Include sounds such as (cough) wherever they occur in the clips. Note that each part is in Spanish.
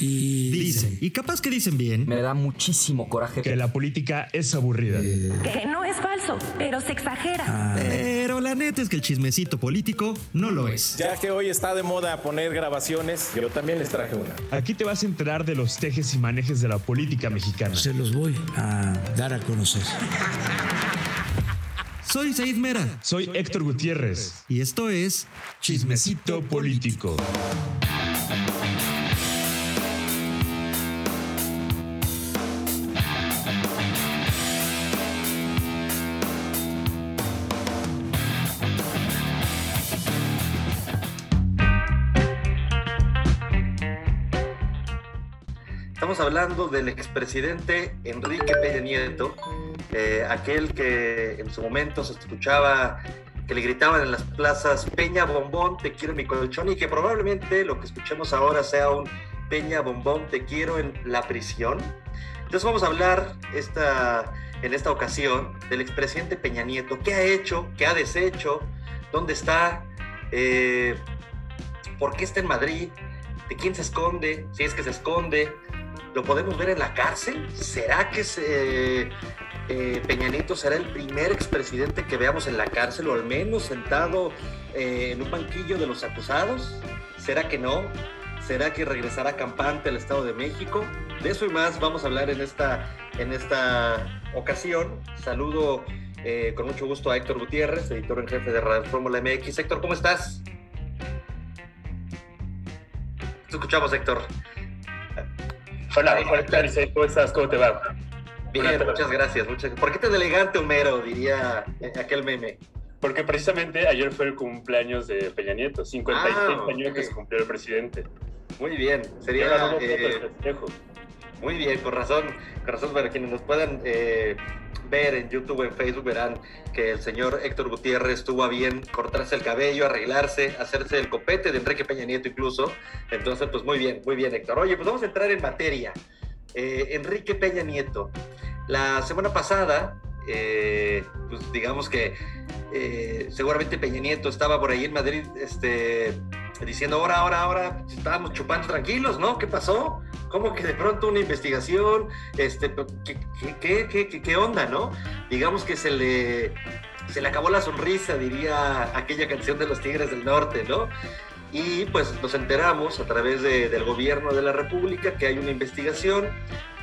Y Dicen, y capaz que dicen bien, Me da muchísimo coraje que la política es aburrida. Que no es falso, pero se exagera. pero la neta es que el chismecito político no lo es. Ya que hoy está de moda poner grabaciones, yo también les traje una. Aquí te vas a enterar de los tejes y manejes de la política mexicana. se los voy a dar a conocer. Soy Said Mera Soy Héctor Gutiérrez. y esto es Chismecito político. Estamos hablando del expresidente Enrique Peña Nieto, eh, aquel que en su momento se escuchaba que le gritaban en las plazas Peña Bombón, te quiero en mi colchón, y que probablemente lo que escuchemos ahora sea un Peña Bombón, te quiero en la prisión. Entonces vamos a hablar esta, en esta ocasión del expresidente Peña Nieto, qué ha hecho, qué ha deshecho, dónde está, eh, por qué está en Madrid, de quién se esconde, si es que se esconde, ¿Lo podemos ver en la cárcel? ¿Será que se, eh, Peña será el primer expresidente que veamos en la cárcel o al menos sentado eh, en un banquillo de los acusados? ¿Será que no? ¿Será que regresará campante al Estado de México? De eso y más vamos a hablar en esta, en esta ocasión. Saludo eh, con mucho gusto a Héctor Gutiérrez, editor en jefe de Radio Fórmula MX. Héctor, ¿cómo estás? Te escuchamos, Héctor. Hola, Clarice, ¿cómo estás? ¿Cómo te va? Bien, muchas gracias. Muchas... ¿Por qué tan elegante, Homero? Diría eh, aquel meme. Porque precisamente ayer fue el cumpleaños de Peña Nieto, 56 Ah, años que se cumplió el presidente. Muy bien. Sería eh, muy bien, con razón. Con razón, para quienes nos puedan eh, ver en YouTube o en Facebook, verán que el señor Héctor Gutiérrez tuvo a bien cortarse el cabello, arreglarse, hacerse el copete de Enrique Peña Nieto incluso. Entonces, pues muy bien, muy bien, Héctor. Oye, pues vamos a entrar en materia. Eh, Enrique Peña Nieto. La semana pasada, eh, pues digamos que eh, seguramente Peña Nieto estaba por ahí en Madrid este, diciendo, ahora, ahora, ahora, estábamos chupando tranquilos, ¿no? ¿Qué pasó? ¿Cómo que de pronto una investigación? Este, ¿qué, qué, qué, qué- qué onda, no? Digamos que se le, se le acabó la sonrisa, diría aquella canción de los Tigres del Norte, ¿no? Y pues nos enteramos a través de- del gobierno de la República que hay una investigación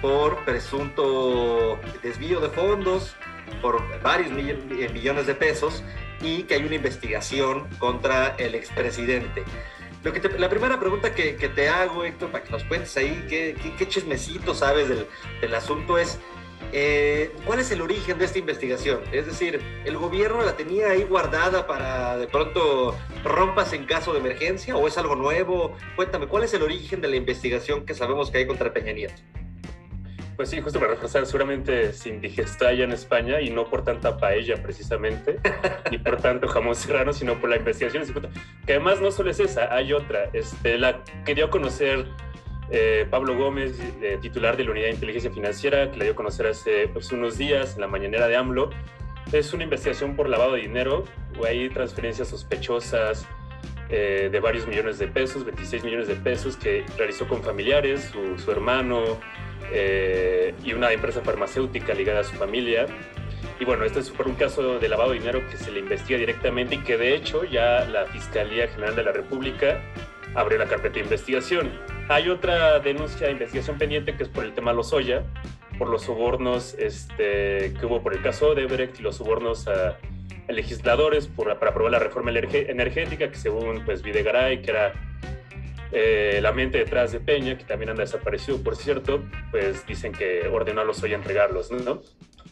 por presunto desvío de fondos por varios eh, millones de pesos y que hay una investigación contra el expresidente. Lo que la primera pregunta que, que te hago, Héctor, para que nos cuentes ahí qué, qué, qué chismecito sabes del, del asunto es, eh, ¿cuál es el origen de esta investigación? Es decir, ¿el gobierno la tenía ahí guardada para de pronto rompas en caso de emergencia o es algo nuevo? Cuéntame, ¿cuál es el origen de la investigación que sabemos que hay contra Peña Nieto? Pues sí, justo para reforzar, seguramente se indigestó allá en España y no por tanta paella precisamente, (laughs) ni por tanto jamón serrano, sino por la investigación. Que además no solo es esa, hay otra. Este, la que dio a conocer eh, Pablo Gómez, eh, titular de la Unidad de Inteligencia Financiera, que la dio a conocer hace pues, unos días en la mañanera de AMLO. Es una investigación por lavado de dinero, hay transferencias sospechosas eh, de varios millones de pesos, 26 millones de pesos, que realizó con familiares, su, su hermano, eh, y una empresa farmacéutica ligada a su familia. Y bueno, este es un caso de lavado de dinero que se le investiga directamente y que de hecho ya la Fiscalía General de la República abrió la carpeta de investigación. Hay otra denuncia de investigación pendiente que es por el tema Lozoya, por los sobornos este, que hubo por el caso Odebrecht y los sobornos a, a legisladores por, para aprobar la reforma energética que según pues Videgaray, que era eh, la mente detrás de Peña, que también anda desaparecido, por cierto, pues dicen que ordenó a Lozoya entregarlos, ¿no?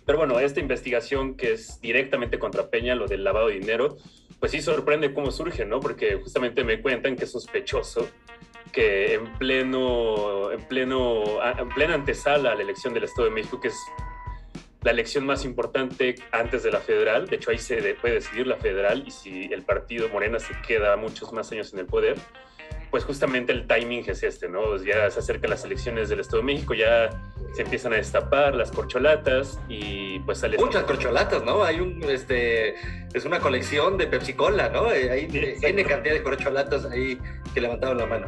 Pero bueno, esta investigación que es directamente contra Peña, lo del lavado de dinero, pues sí sorprende cómo surge, ¿no? Porque justamente me cuentan que es sospechoso que en pleno, en pleno, en plena antesala a la elección del Estado de México, que es la elección más importante antes de la federal, de hecho ahí se de- puede decidir la federal y si el partido Morena se queda muchos más años en el poder, pues justamente el timing es este, ¿no? Ya se acercan las elecciones del Estado de México, ya se empiezan a destapar las corcholatas y pues sale... Muchas corcholatas, ¿no? Hay un, este, es una colección de Pepsi Cola, ¿no? Eh, Hay Sí, exacto. N cantidad de corcholatas ahí que levantaban la mano.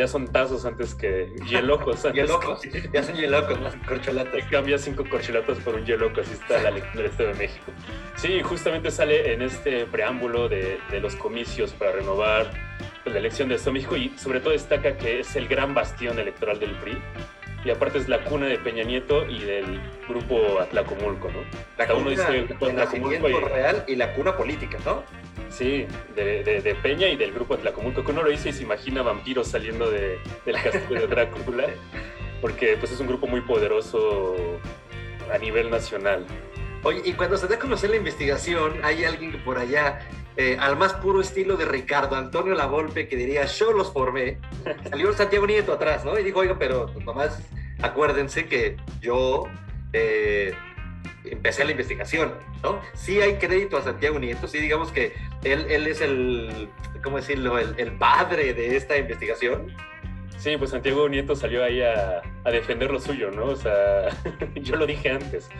Ya son tazos antes que hielocos. hielocos, ya son hielocos, más corcholatas. Cambia cinco corcholatas por un hieloco, así está la lectura del Estado de México. Sí, justamente sale en este preámbulo de, de los comicios para renovar pues, la elección de Estado de México y sobre todo destaca que es el gran bastión electoral del PRI y aparte es la cuna de Peña Nieto y del grupo Atlacomulco, ¿no? La Cada uno dice Atlacomulco y, real y la cuna política, ¿no? Sí, de, de, Peña y del grupo Atlacomulco, que uno lo dice y se imagina vampiros saliendo de, del castillo de Drácula, porque pues es un grupo muy poderoso a nivel nacional. Oye, y cuando se da a conocer la investigación, hay alguien que por allá eh, al más puro estilo de Ricardo Antonio Lavolpe, que diría, yo los formé, salió Santiago Nieto atrás, ¿no? Y dijo, oiga, pero nomás acuérdense que yo eh, empecé la investigación, ¿no? Sí hay crédito a Santiago Nieto, sí digamos que él, él es el, ¿cómo decirlo?, el, el padre de esta investigación. Sí, pues Santiago Nieto salió ahí a, a defender lo suyo, ¿no? O sea, (laughs) yo lo dije antes.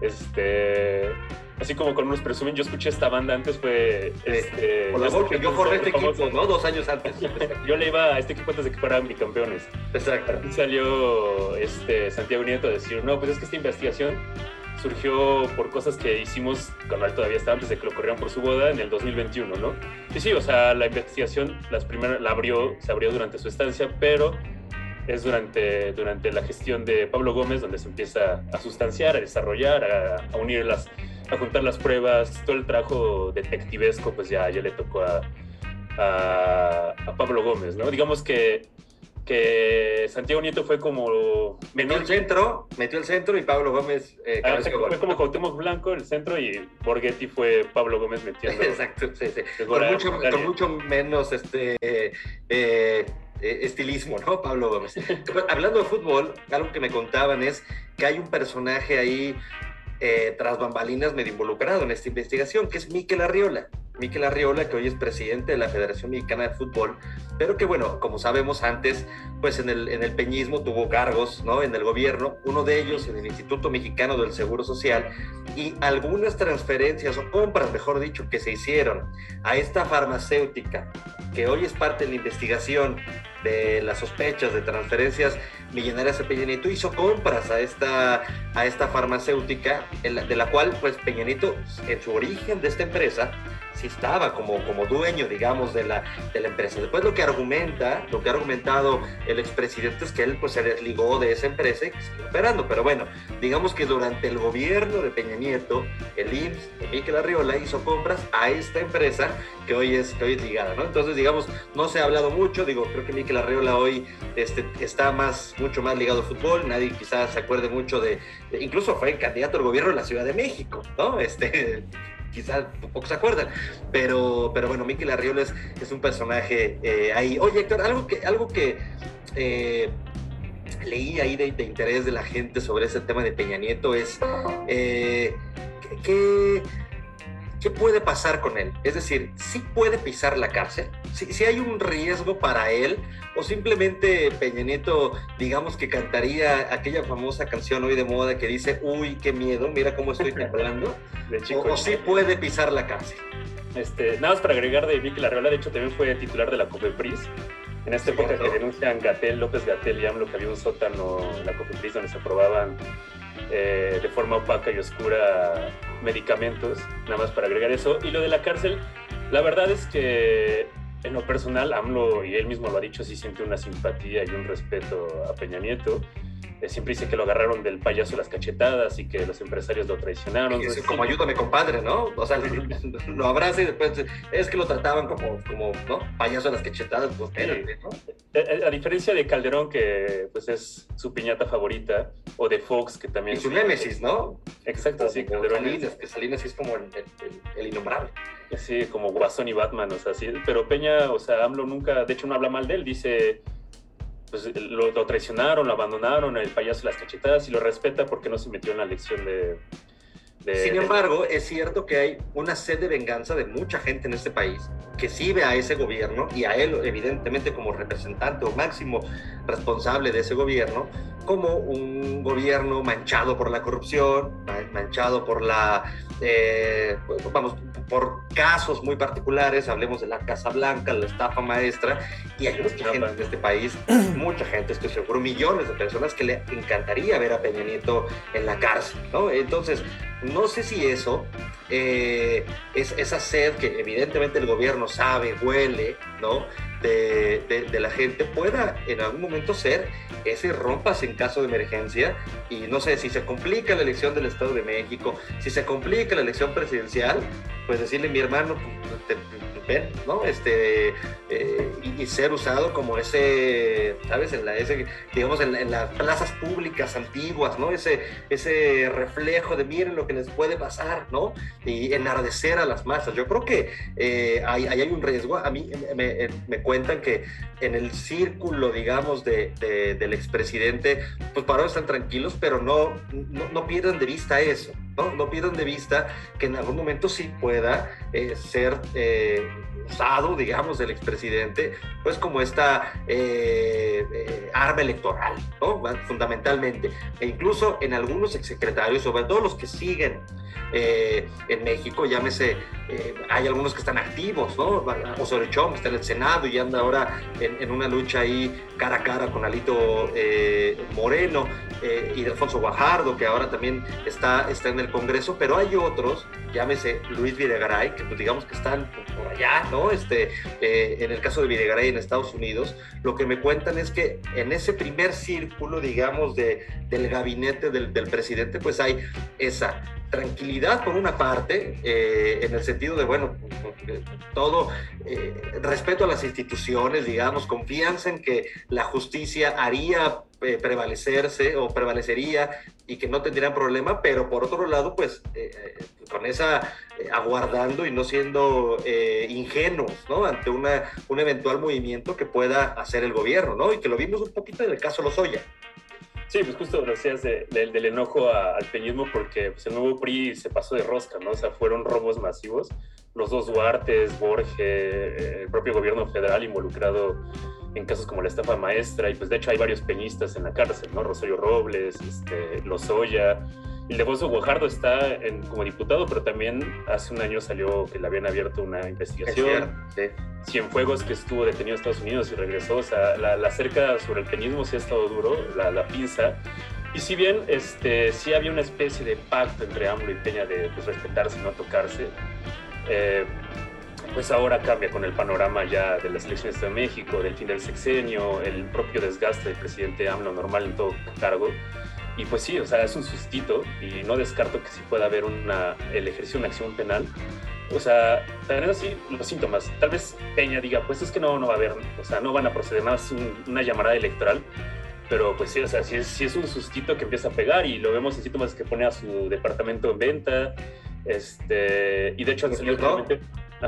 Este, así como con unos presumen, yo escuché esta banda antes, fue... Este, Por la yo, yo formé este equipo, ¿no? Dos años antes. (laughs) yo le iba a este equipo antes de que fueran bicampeones. Exacto. Aquí salió este, Santiago Nieto a decir, no, pues es que esta investigación surgió por cosas que hicimos cuando él todavía estaba antes de que lo corrieran por su boda en el 2021, ¿no? Y sí, o sea, la investigación las primeras, la abrió, se abrió durante su estancia, pero es durante, durante la gestión de Pablo Gómez donde se empieza a sustanciar, a desarrollar, a, unir las, a juntar las pruebas, todo el trabajo detectivesco pues ya, ya le tocó a, a, Pablo Gómez, ¿no? Digamos que, que Santiago Nieto fue como... Metió el centro, metió el centro y Pablo Gómez... Eh, ah, fue como Cuauhtémoc Blanco el centro y Borghetti fue Pablo Gómez metiendo... (laughs) Exacto, sí, sí. Con mucho, con mucho, menos este... Eh, eh, estilismo, ¿no? Pablo Gómez. Hablando de fútbol, algo que me contaban es que hay un personaje ahí eh, tras bambalinas medio involucrado en esta investigación, que es Miquel Arriola. Miquel Arriola, que hoy es presidente de la Federación Mexicana de Fútbol, pero que bueno, como sabemos antes, pues en el, en el peñismo tuvo cargos, ¿no? En el gobierno, uno de ellos en el Instituto Mexicano del Seguro Social, y algunas transferencias o compras, mejor dicho, que se hicieron a esta farmacéutica, que hoy es parte de la investigación de las sospechas de transferencias millonarias a Peña Nieto, hizo compras a esta, a esta farmacéutica, de la cual pues Peña Nieto, en su origen de esta empresa, sí estaba como, como dueño, digamos, de la, de la empresa. Después lo que argumenta, lo que ha argumentado el expresidente es que él pues se desligó de esa empresa y que sigue operando. Pero bueno, digamos que durante el gobierno de Peña Nieto, el IMSS de Miquel Arriola hizo compras a esta empresa que hoy es, que hoy es ligada, ¿no? Entonces, digamos, no se ha hablado mucho, digo, creo que Miquel Arriola hoy este, está más, mucho más ligado al fútbol, nadie quizás se acuerde mucho de, de incluso fue candidato al gobierno de la Ciudad de México, ¿no? Este, quizás pocos se acuerdan, pero, pero bueno, Miquel Arriola es, es un personaje eh, ahí. Oye, Héctor, algo que, algo que eh, leí ahí de, interés de la gente sobre ese tema de Peña Nieto es eh, ¿qué puede pasar con él? Es decir, ¿sí puede pisar la cárcel? ¿Si hay un riesgo para él? ¿O simplemente Peña Nieto, digamos que cantaría aquella famosa canción hoy de moda que dice, uy, qué miedo, mira cómo estoy (laughs) temblando? ¿O, sí puede pisar la cárcel? Este, nada más para agregar de Vicky Larreola, de hecho también fue titular de la COPEPRIS. En esta época que denuncian Gatel, López Gatel y AMLO que había un sótano en la COPEPRIS donde se aprobaban eh, de forma opaca y oscura medicamentos, nada más para agregar eso. Y lo de la cárcel, la verdad es que en lo personal, AMLO, y él mismo lo ha dicho, sí siente una simpatía y un respeto a Peña Nieto. Eh, siempre dice que lo agarraron del payaso las cachetadas y que los empresarios lo traicionaron. Es como ayúdame, compadre, ¿no? O sea, (laughs) lo, abraza y después es que lo trataban como, como ¿no? Payaso las cachetadas, pues espérate, ¿no? Eh, a, diferencia de Calderón, que pues es su piñata favorita, o de Fox, que también... Y su némesis, ¿no? Exacto, sí, Calderón. Salinas, que Salinas es como el, el, innombrable. Sí, como Guasón y Batman, o sea, sí. Pero Peña, o sea, AMLO nunca, de hecho no habla mal de él, dice pues lo, traicionaron, lo abandonaron, el payaso las cachetadas y lo respeta porque no se metió en la elección de... Sin embargo, es cierto que hay una sed de venganza de mucha gente en este país que sí ve a ese gobierno y a él, evidentemente, como representante o máximo responsable de ese gobierno, como un gobierno manchado por la corrupción, manchado por la, eh, vamos, por casos muy particulares, hablemos de la Casa Blanca, la estafa maestra, y hay mucha gente en este país, mucha gente, estoy seguro, millones de personas que le encantaría ver a Peña Nieto en la cárcel, ¿no? Entonces, no sé si eso eh, es esa sed que evidentemente el gobierno sabe, huele, ¿no? De, de, la gente pueda en algún momento ser ese rompas en caso de emergencia y no sé si se complica la elección del Estado de México, si se complica la elección presidencial, pues decirle mi hermano, pues, ven, ¿no? Este, eh, y, ser usado como ese, ¿sabes? En la, ese, digamos, en, las plazas públicas antiguas, ¿no? Ese, ese reflejo de miren lo que les puede pasar, ¿no? Y enardecer a las masas. Yo creo que eh, ahí, hay un riesgo. A mí me, me, cuentan que en el círculo, digamos, de, del expresidente, pues para ahora están tranquilos, pero no, no, no pierdan de vista eso. ¿No? No pierdan de vista que en algún momento sí pueda eh, ser eh, usado, digamos, del expresidente, pues como esta eh, arma electoral, ¿no? Fundamentalmente. E incluso en algunos exsecretarios, sobre todo los que siguen en México, llámese, hay algunos que están activos, ¿no? Osorio Chong está en el Senado y anda ahora en, en una lucha ahí cara a cara con Alito Moreno y Alfonso Guajardo, que ahora también está, está en el Congreso, pero hay otros, llámese Luis Videgaray, que pues digamos que están por allá, ¿no? Este, eh, en el caso de Videgaray en Estados Unidos, lo que me cuentan es que en ese primer círculo, digamos, de, del gabinete del, del presidente, pues hay esa tranquilidad por una parte, eh, en el sentido de, bueno, todo eh, respeto a las instituciones, digamos, confianza en que la justicia haría eh, prevalecerse o prevalecería y que no tendrían problema, pero por otro lado, pues con esa aguardando y no siendo ingenuos, ¿no? Ante una, un eventual movimiento que pueda hacer el gobierno, ¿no? Y que lo vimos un poquito en el caso Lozoya. Sí, pues justo decías del enojo al peñismo porque pues, el nuevo PRI se pasó de rosca, ¿no? O sea, fueron robos masivos. Los dos Duartes, Borges, eh, el propio gobierno federal involucrado en casos como la estafa maestra. Y pues de hecho hay varios peñistas en la cárcel, ¿no? Rosario Robles, este, Lozoya. Ildefonso Guajardo está en, como diputado, pero también hace un año salió que le habían abierto una investigación. Sí. Cienfuegos, que estuvo detenido en Estados Unidos y regresó. O sea, la, cerca sobre el peñismo sí ha estado duro, la, la, pinza. Y si bien este, sí había una especie de pacto entre AMLO y Peña de pues, respetarse y no tocarse, eh, pues ahora cambia con el panorama ya de las elecciones de México, del fin del sexenio, el propio desgaste del presidente AMLO normal en todo cargo. Y pues sí, o sea, es un sustito y no descarto que sí pueda haber una, el ejercicio de una acción penal. O sea, también así los síntomas. Tal vez Peña diga, pues es que no, no va a haber, o sea, no van a proceder nada, es una llamada electoral. Pero pues sí, o sea, sí es, es un sustito que empieza a pegar y lo vemos en síntomas que pone a su departamento en venta. Este, y de hecho han salido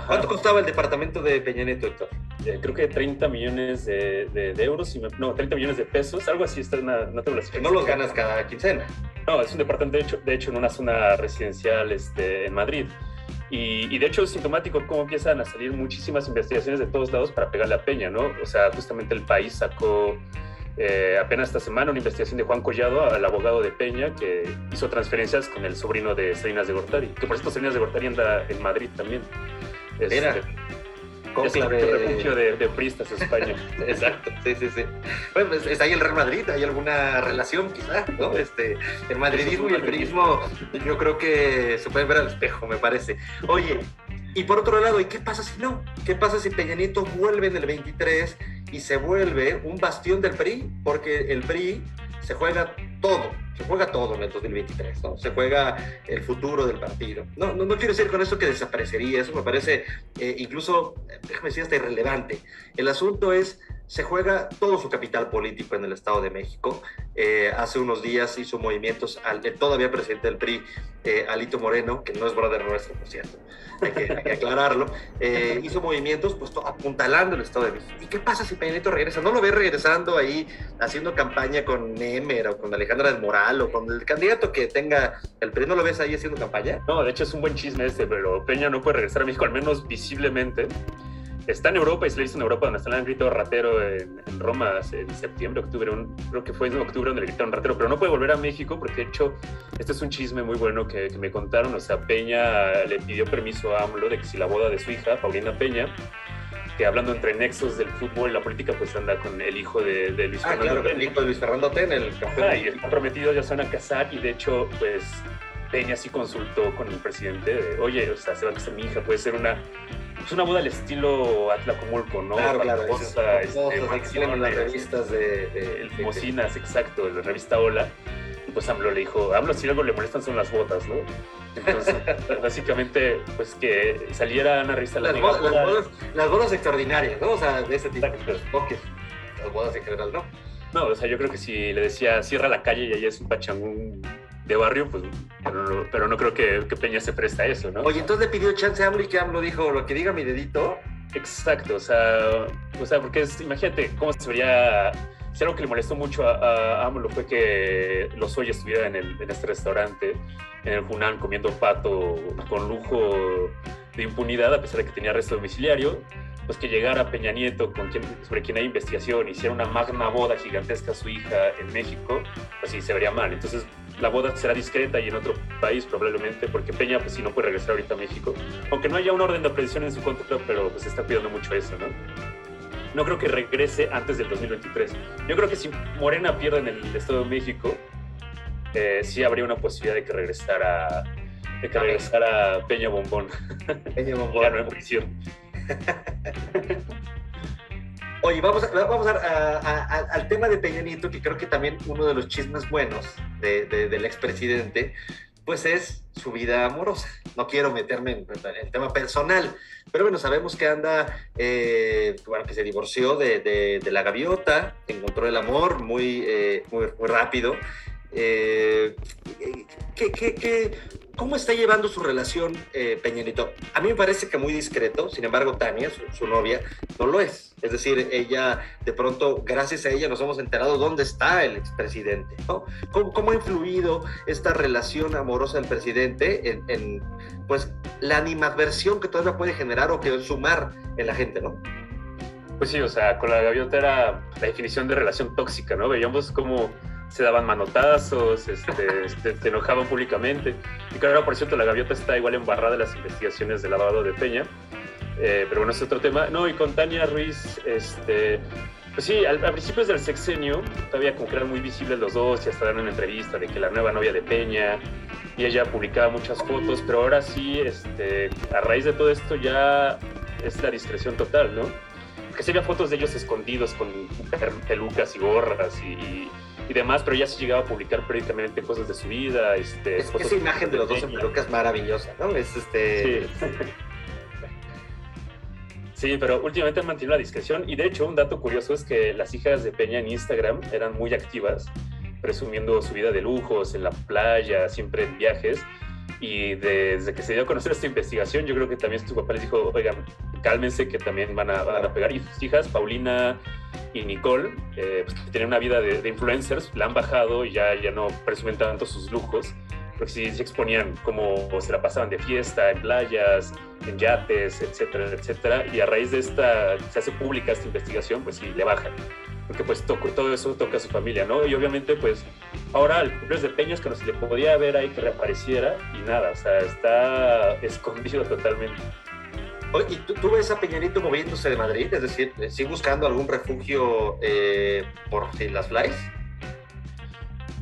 ¿Cuánto costaba el departamento de Peña Nieto, Héctor? Eh, creo que 30 millones de, de, euros, no, 30 millones de pesos, algo así, está una, no tengo No los ganas cada quincena. No, es un departamento, de hecho, de hecho en una zona residencial este, en Madrid. Y, y, de hecho es sintomático cómo empiezan a salir muchísimas investigaciones de todos lados para pegarle a Peña, ¿no? O sea, justamente el país sacó eh, apenas esta semana una investigación de Juan Collado, al abogado de Peña, que hizo transferencias con el sobrino de Salinas de Gortari, que por cierto Salinas de Gortari anda en Madrid también. Mira. Este, es refugio de, de pristas España. (laughs) Exacto, sí, sí, sí. Bueno, pues, está ahí el Real Madrid, hay alguna relación quizá, ¿no? Este, el madridismo y el perismo yo creo que se pueden ver al espejo, me parece. Oye, y por otro lado, ¿y qué pasa si no? ¿Qué pasa si Peña Nieto vuelve en el 23 y se vuelve un bastión del PRI? Porque el PRI se juega todo, se juega todo en el 2023, ¿no? Se juega el futuro del partido. No, no, quiero decir con eso que desaparecería, eso me parece eh, incluso, déjame decir, hasta irrelevante. El asunto es, se juega todo su capital político en el Estado de México. Eh, hace unos días hizo movimientos al todavía presidente del PRI, eh, Alito Moreno, que no es brother nuestro, por cierto, hay que, aclararlo, eh, hizo movimientos pues, apuntalando el Estado de México. ¿Y qué pasa si Peña regresa? ¿No lo ves regresando ahí haciendo campaña con Nemer o con Alejandra del Moral o con el candidato que tenga el PRI? ¿No lo ves ahí haciendo campaña? No, de hecho es un buen chisme este, pero Peña no puede regresar a México, al menos visiblemente. Está en Europa y se lo hizo en Europa, donde está el grito ratero en, Roma en septiembre, octubre, creo que fue en octubre donde le gritaron ratero, pero no puede volver a México porque de hecho este es un chisme muy bueno que, me contaron, o sea, Peña le pidió permiso a AMLO de que si la boda de su hija, Paulina Peña, que hablando entre nexos del fútbol y la política, pues anda con el hijo de, Luis ah, Fernando. Claro, el hijo de Luis Fernando Ten, el campeón. y están prometidos, ya se van a casar y de hecho, pues Peña sí consultó con el presidente de, oye, o sea, se va a casar mi hija, puede ser una es una boda al estilo Atlacomulco, ¿no? Claro, claro. Cosa, este, en las revistas de, de, el Mocinas, exacto, de la revista Hola. Y pues AMLO le dijo, AMLO si algo le molestan son las botas, ¿no? Entonces, (laughs) básicamente, pues que saliera una revista las, bodas, las, bodas, las bodas extraordinarias, ¿no? O sea, de ese tipo de toques. Las bodas en general, ¿no? No, o sea, yo creo que si le decía cierra la calle y ahí es un pachangún de barrio, pues, pero, no creo que, Peña se presta a eso, ¿no? Oye, entonces le pidió chance a AMLO y que AMLO dijo, lo que diga mi dedito. Exacto, o sea, o sea porque es, imagínate cómo se vería, si algo que le molestó mucho a, AMLO fue que los hoy estuviera en, el, en este restaurante, en el Hunan, comiendo pato con lujo de impunidad, a pesar de que tenía arresto domiciliario, pues que llegara Peña Nieto, con quien, sobre quien hay investigación, hiciera una magna boda gigantesca a su hija en México, pues sí, se vería mal. Entonces, la boda será discreta y en otro país probablemente, porque Peña pues sí no puede regresar ahorita a México, aunque no haya un orden de aprehensión en su contra, pero pues está cuidando mucho eso, ¿no? No creo que regrese antes del 2023. Yo creo que si Morena pierde en el Estado de México, eh, sí habría una posibilidad de que regresara, de que regresara Peña Bombón. Peña (laughs) Bombón. ya no en prisión. (laughs) Oye, vamos, a, vamos al tema de Peña Nieto, que creo que también uno de los chismes buenos del expresidente, pues es su vida amorosa. No quiero meterme en, el tema personal, pero bueno, sabemos que anda, eh, bueno, que se divorció de, la gaviota, encontró el amor muy, eh, muy, muy rápido eh, ¿qué, cómo está llevando su relación eh, Peñanito? A mí me parece que muy discreto, sin embargo Tania, su, novia, no lo es. Es decir, ella, de pronto, gracias a ella nos hemos enterado dónde está el expresidente, ¿no? ¿Cómo, ha influido esta relación amorosa del presidente en, en, pues, la animadversión que todavía puede generar o que sumar en la gente, ¿no? Pues sí, o sea, con la gaviota era la definición de relación tóxica, ¿no? Veíamos como se daban manotazos, este, se, enojaban públicamente. Y claro, por cierto, la gaviota está igual embarrada en las investigaciones del lavado de Peña. Eh, pero bueno, es otro tema. No, y con Tania Ruiz, este, pues sí, al, a principios del sexenio, todavía como que eran muy visibles los dos y hasta dan una entrevista de que la nueva novia de Peña y ella publicaba muchas fotos, pero ahora sí, este, a raíz de todo esto ya es la discreción total, ¿no? Que se veía fotos de ellos escondidos con pelucas y gorras y y demás, pero ya se llegaba a publicar periódicamente cosas de su vida. Este, es, esa imagen de los dos en peluca es maravillosa, ¿no? Es este... Sí. (laughs) sí. pero últimamente han mantenido la discreción y de hecho un dato curioso es que las hijas de Peña en Instagram eran muy activas, presumiendo su vida de lujos en la playa, siempre en viajes. Y desde que se dio a conocer esta investigación, yo creo que también su papá les dijo, oigan, cálmense que también van a, van a pegar. Y sus hijas, Paulina y Nicole, eh, pues, que tienen una vida de, influencers, la han bajado y ya, ya no presumen tanto sus lujos, porque sí se exponían como se la pasaban de fiesta, en playas, en yates, etcétera, etcétera. Y a raíz de esta, se hace pública esta investigación, pues sí, le bajan porque pues todo eso toca a su familia, ¿no? Y obviamente pues ahora el cumpleaños de Peñas que no se le podía ver ahí que reapareciera y nada, o sea, está escondido totalmente. ¿Y tú, ves a Peñanito moviéndose de Madrid? Es decir, ¿sigue buscando algún refugio eh, por las flies?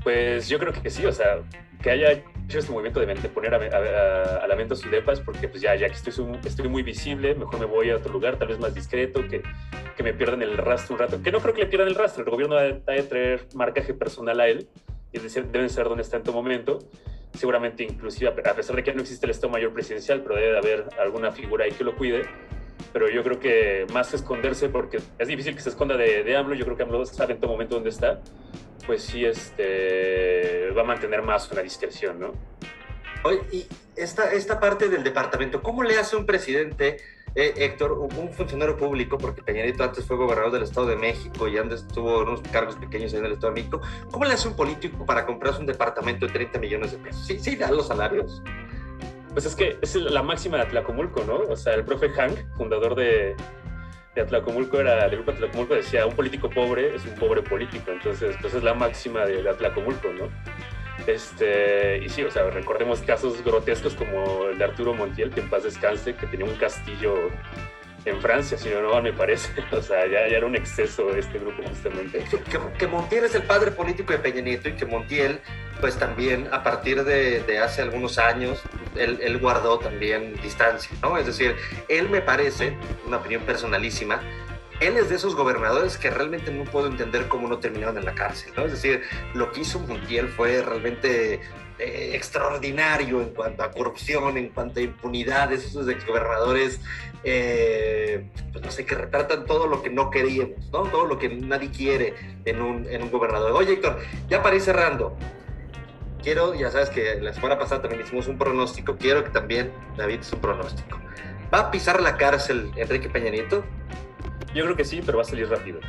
Pues yo creo que sí, o sea, que haya hecho este movimiento de, poner a, la mente su depas, porque pues ya, ya que estoy, estoy muy visible, mejor me voy a otro lugar, tal vez más discreto, que, que me pierdan el rastro un rato. Que no creo que le pierdan el rastro, el gobierno debe traer marcaje personal a él, y deben ser donde está en todo momento. Seguramente, inclusive, a pesar de que no existe el Estado Mayor Presidencial, pero debe de haber alguna figura ahí que lo cuide. Pero yo creo que más esconderse, porque es difícil que se esconda de, de AMLO, yo creo que AMLO sabe en todo momento dónde está pues sí este, va a mantener más una discreción, ¿no? Oye, y esta, esta parte del departamento, ¿cómo le hace un presidente, eh, Héctor, un funcionario público, porque Peña Nieto antes fue gobernador del Estado de México y antes tuvo unos cargos pequeños en el Estado de México, ¿cómo le hace un político para comprarse un departamento de 30 millones de pesos? ¿Sí, sí da los salarios? Pues es que es la máxima de Atlacomulco, ¿no? O sea, el profe Hank, fundador de, de Atlacomulco era, del grupo Atlacomulco decía, un político pobre es un pobre político, entonces pues es la máxima de, de Atlacomulco, ¿no? Este, y sí, o sea, recordemos casos grotescos como el de Arturo Montiel, que en paz descanse, que tenía un castillo en Francia, si no, no me parece. (laughs) O sea, ya, ya era un exceso este grupo justamente. Que, que, Montiel es el padre político de Peña Nieto y que Montiel, pues también a partir de, de hace algunos años, él, él, guardó también distancia, ¿no? Es decir, él me parece, una opinión personalísima, él es de esos gobernadores que realmente no puedo entender cómo no terminaron en la cárcel, ¿no? Es decir, lo que hizo Montiel fue realmente eh, extraordinario en cuanto a corrupción, en cuanto a impunidad, esos exgobernadores, eh, pues no sé, que retratan todo lo que no queríamos, ¿no? Todo lo que nadie quiere en un, en un gobernador. Oye, Héctor, ya para ir cerrando, quiero, ya sabes que la semana pasada también hicimos un pronóstico, quiero que también David es un pronóstico. ¿Va a pisar la cárcel Enrique Peña Nieto? Yo creo que sí, pero va a salir rápido.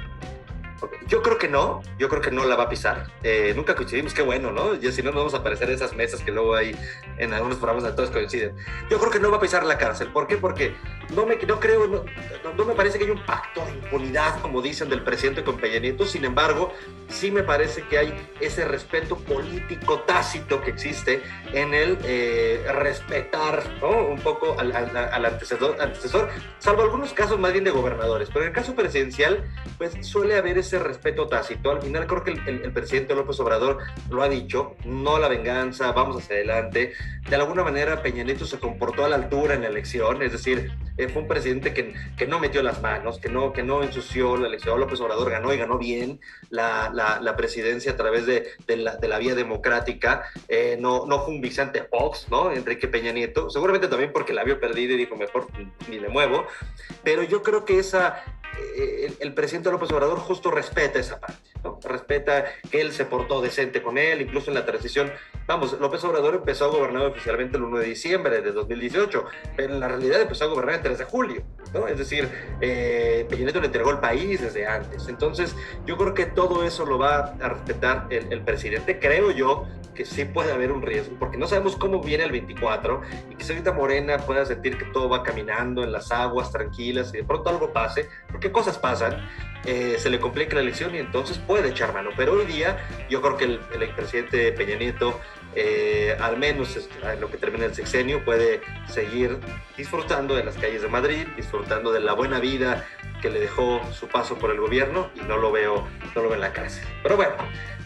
Yo creo que no, yo creo que no la va a pisar. Eh, nunca coincidimos, qué bueno, ¿no? Ya si no, no vamos a aparecer esas mesas que luego hay en algunos programas todos coinciden. Yo creo que no va a pisar la cárcel. ¿Por qué? Porque no me, no creo, no, no, me parece que haya un pacto de impunidad, como dicen, del presidente con Peña Nieto. Sin embargo, sí me parece que hay ese respeto político tácito que existe en el eh, respetar ¿no? un poco al, al, al antecesor, antecesor, salvo algunos casos más bien de gobernadores. Pero en el caso presidencial, pues suele haber ese respeto tácito. Al final creo que el, el, el, presidente López Obrador lo ha dicho, no la venganza, vamos hacia adelante. De alguna manera Peña Nieto se comportó a la altura en la elección, es decir, eh, fue un presidente que, que, no metió las manos, que no, que no ensució la elección. López Obrador ganó y ganó bien la, la, la presidencia a través de, de, la, de, la, vía democrática. Eh, no, no fue un Vicente Fox, ¿no? Enrique Peña Nieto, seguramente también porque la vio perdida y dijo, mejor ni me muevo. Pero yo creo que esa, el, el, presidente López Obrador justo respeta esa parte, ¿no? respeta que él se portó decente con él, incluso en la transición. Vamos, López Obrador empezó a gobernar oficialmente el 1 de diciembre de 2018, pero en la realidad empezó a gobernar el 3 de julio, ¿no? Es decir, eh, Peña Nieto le entregó el país desde antes. Entonces, yo creo que todo eso lo va a respetar el, el presidente. Creo yo que sí puede haber un riesgo, porque no sabemos cómo viene el 24 y que ahorita Morena pueda sentir que todo va caminando en las aguas tranquilas y de pronto algo pase, porque cosas pasan, eh, se le complica la elección y entonces puede echar mano. Pero hoy día yo creo que el, el expresidente Peña Nieto, eh, al menos en lo que termina el sexenio, puede seguir disfrutando de las calles de Madrid, disfrutando de la buena vida que le dejó su paso por el gobierno y no lo veo, no lo veo en la cárcel. Pero bueno,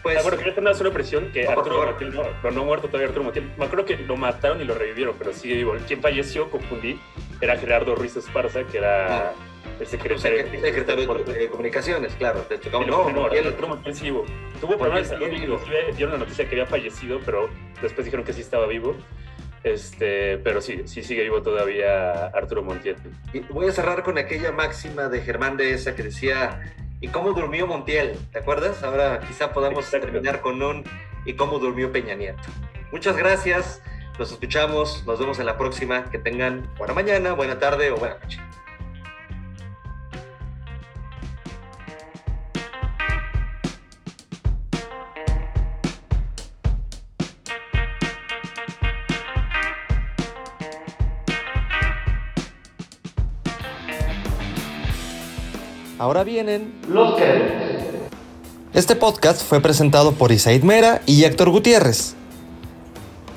pues... Ah, bueno, quería hacer una sola presión que Arturo Montiel, no, pero no muerto todavía Arturo Montiel. Me acuerdo que lo mataron y lo revivieron, pero sigue vivo. Quien falleció, confundí, era Gerardo Ruiz Esparza, que era... Ah. El secretario, el secretario de, de, Comunicaciones, claro. Te no, no, el otro Montiel sí vivo. Tuvo problemas de salud, inclusive dieron la noticia que había fallecido, pero después dijeron que sí estaba vivo. Este, pero sí, sí sigue vivo todavía Arturo Montiel. Y voy a cerrar con aquella máxima de Germán de esa que decía, ¿y cómo durmió Montiel? ¿Te acuerdas? Ahora quizá podamos Exacto. terminar con un ¿y cómo durmió Peña Nieto? Muchas gracias, nos escuchamos, nos vemos en la próxima, que tengan buena mañana, buena tarde o buena noche. Ahora vienen los créditos. Este podcast fue presentado por Isaid Mera y Héctor Gutiérrez.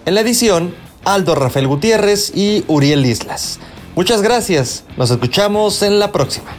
En la edición, Aldo Rafael Gutiérrez y Uriel Islas. Muchas gracias. Nos escuchamos en la próxima.